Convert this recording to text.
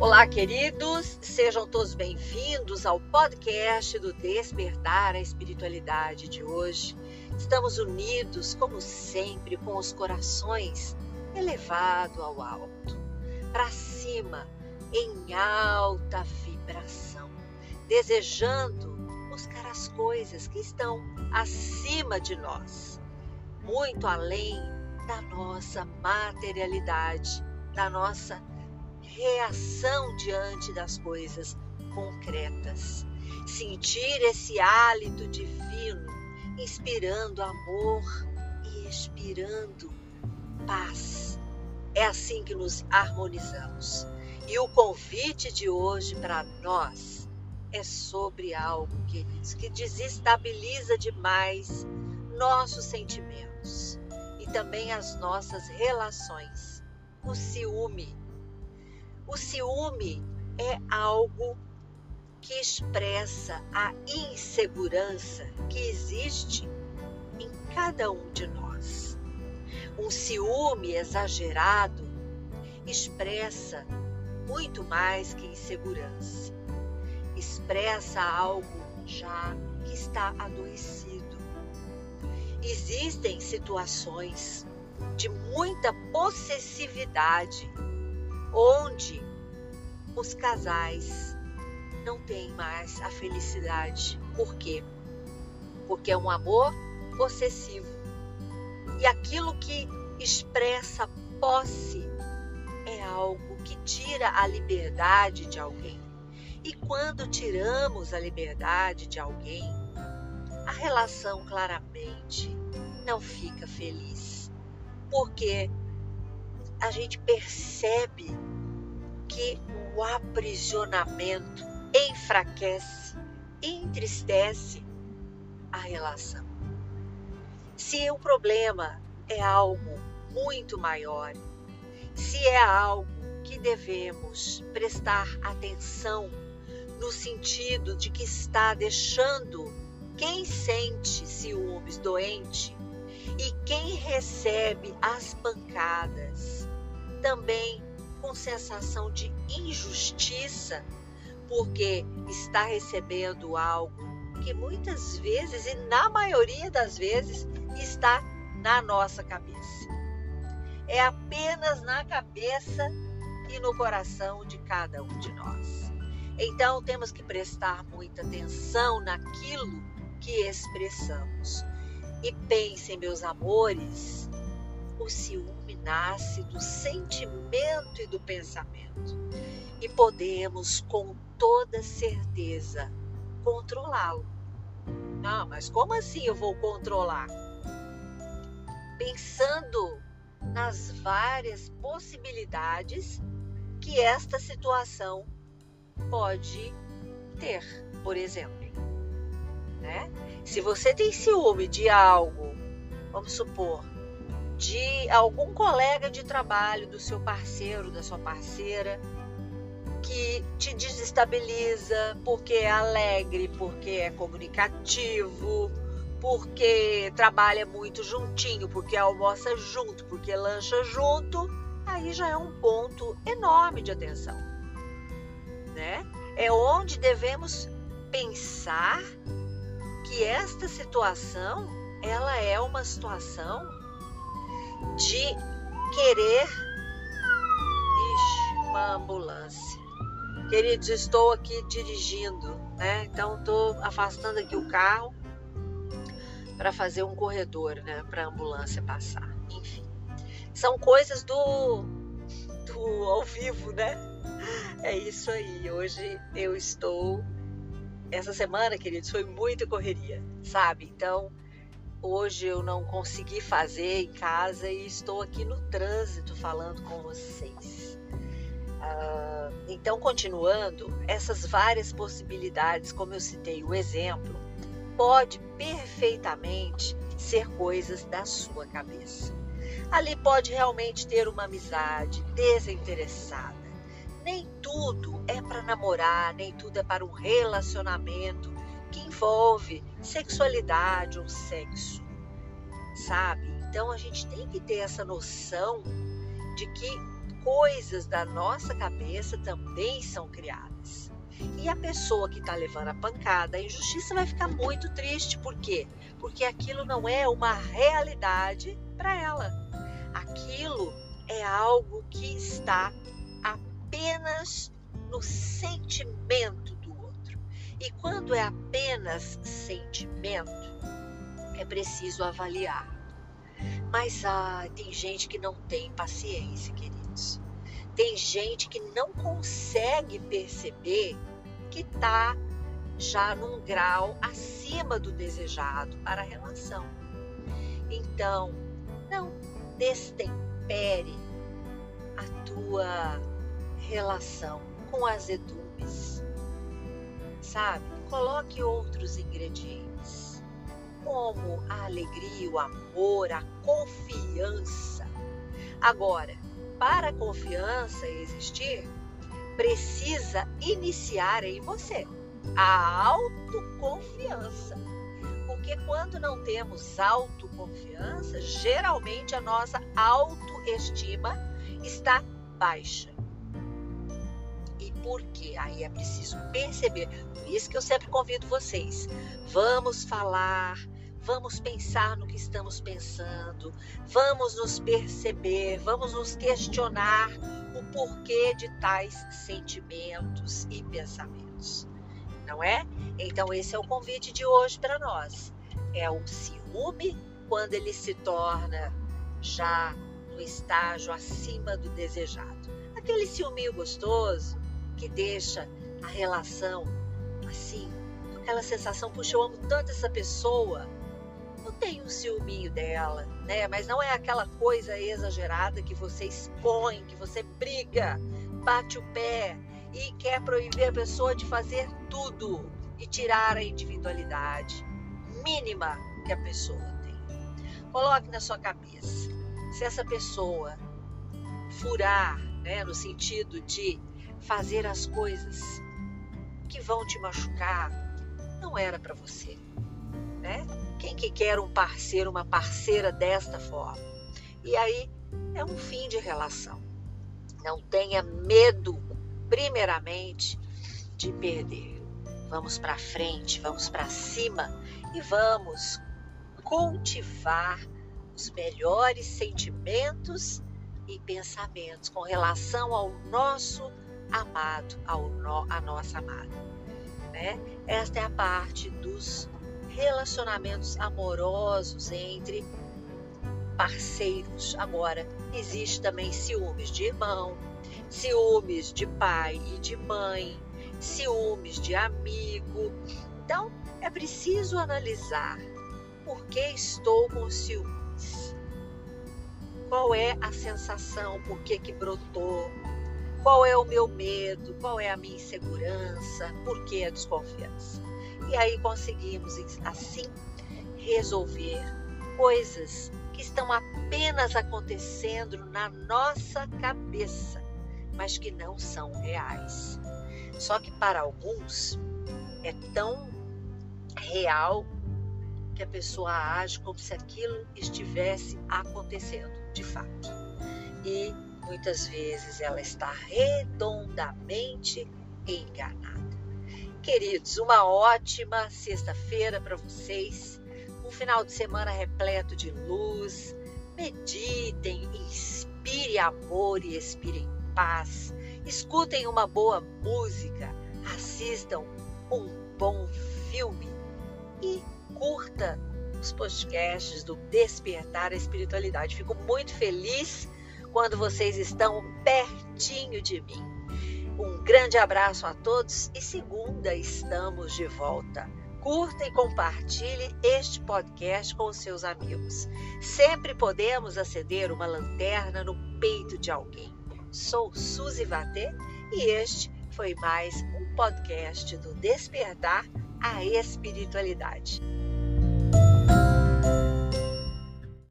Olá, queridos, sejam todos bem-vindos ao podcast do Despertar a Espiritualidade de hoje. Estamos unidos, como sempre, com os corações elevados ao alto, para cima, em alta vibração, desejando buscar as coisas que estão acima de nós, muito além da nossa materialidade, da nossa reação diante das coisas concretas. Sentir esse hálito divino, inspirando amor e expirando paz. É assim que nos harmonizamos. E o convite de hoje para nós é sobre algo, queridos, que desestabiliza demais nossos sentimentos e também as nossas relações. O ciúme o ciúme é algo que expressa a insegurança que existe em cada um de nós. Um ciúme exagerado expressa muito mais que insegurança. Expressa algo já que está adoecido. Existem situações de muita possessividade onde os casais não têm mais a felicidade. Por quê? Porque é um amor possessivo. E aquilo que expressa posse é algo que tira a liberdade de alguém. E quando tiramos a liberdade de alguém, a relação claramente não fica feliz. Porque a gente percebe que o aprisionamento enfraquece, entristece a relação. Se o problema é algo muito maior, se é algo que devemos prestar atenção no sentido de que está deixando quem sente ciúmes doente e quem recebe as pancadas também com sensação de injustiça, porque está recebendo algo que muitas vezes, e na maioria das vezes, está na nossa cabeça. É apenas na cabeça e no coração de cada um de nós. Então temos que prestar muita atenção naquilo que expressamos. E pensem, meus amores, o ciúme nasce do sentimento e do pensamento. E podemos, com toda certeza, controlá-lo. Não, mas como assim eu vou controlar? Pensando nas várias possibilidades que esta situação pode ter, por exemplo. Né? Se você tem ciúme de algo, vamos supor, de algum colega de trabalho, do seu parceiro, da sua parceira, que te desestabiliza porque é alegre, porque é comunicativo, porque trabalha muito juntinho, porque almoça junto, porque lancha junto, aí já é um ponto enorme de atenção, né? É onde devemos pensar que esta situação, ela é uma situação de querer. Ixi, uma ambulância. Queridos, estou aqui dirigindo, né? Então estou afastando aqui o carro para fazer um corredor, né? Para a ambulância passar. Enfim, são coisas do, do ao vivo, né? É isso aí. Hoje eu estou. Essa semana, queridos, foi muita correria, sabe? Então Hoje eu não consegui fazer em casa e estou aqui no trânsito falando com vocês. Uh, então, continuando, essas várias possibilidades, como eu citei o exemplo, pode perfeitamente ser coisas da sua cabeça. Ali pode realmente ter uma amizade desinteressada. Nem tudo é para namorar, nem tudo é para um relacionamento que envolve sexualidade ou sexo, sabe? Então a gente tem que ter essa noção de que coisas da nossa cabeça também são criadas. E a pessoa que está levando a pancada, a injustiça vai ficar muito triste. Por quê? Porque aquilo não é uma realidade para ela. Aquilo é algo que está apenas no sentimento. E quando é apenas sentimento, é preciso avaliar. Mas ah, tem gente que não tem paciência, queridos. Tem gente que não consegue perceber que está já num grau acima do desejado para a relação. Então, não destempere a tua relação com azedumes, sabe? Coloque outros ingredientes, como a alegria, o amor, a confiança. Agora, para a confiança existir, precisa iniciar em você a autoconfiança. Porque quando não temos autoconfiança, geralmente a nossa autoestima está baixa. E por quê? Aí é preciso perceber. Por isso que eu sempre convido vocês. Vamos falar, vamos pensar no que estamos pensando, vamos nos perceber, vamos nos questionar o porquê de tais sentimentos e pensamentos. Não é? Então, esse é o convite de hoje para nós. É o ciúme quando ele se torna já no estágio acima do desejado. Aquele ciúminho gostoso que deixa a relação assim, aquela sensação, puxa, eu amo tanto essa pessoa. Não tem um ciúminho dela, né? Mas não é aquela coisa exagerada que você expõe, que você briga, bate o pé e quer proibir a pessoa de fazer tudo e tirar a individualidade mínima que a pessoa tem. Coloque na sua cabeça, se essa pessoa furar, né, no sentido de fazer as coisas que vão te machucar, não era para você, né? Quem que quer um parceiro, uma parceira desta forma? E aí é um fim de relação. Não tenha medo, primeiramente, de perder. Vamos para frente, vamos para cima e vamos cultivar os melhores sentimentos e pensamentos com relação ao nosso amado, ao no, a nossa amada. Né? Esta é a parte dos relacionamentos amorosos entre parceiros. Agora, existe também ciúmes de irmão, ciúmes de pai e de mãe, ciúmes de amigo. Então, é preciso analisar por que estou com ciúmes. Qual é a sensação, por que, que brotou, qual é o meu medo? Qual é a minha insegurança? Por que a desconfiança? E aí conseguimos, assim, resolver coisas que estão apenas acontecendo na nossa cabeça, mas que não são reais. Só que para alguns é tão real que a pessoa age como se aquilo estivesse acontecendo de fato. E muitas vezes ela está redondamente enganada. Queridos, uma ótima sexta-feira para vocês, um final de semana repleto de luz. Meditem, inspire amor e expirem paz. Escutem uma boa música, assistam um bom filme e curta os podcasts do Despertar a Espiritualidade. Fico muito feliz quando vocês estão pertinho de mim. Um grande abraço a todos e segunda estamos de volta. Curta e compartilhe este podcast com seus amigos. Sempre podemos acender uma lanterna no peito de alguém. Sou Suzy Vatê e este foi mais um podcast do Despertar a Espiritualidade.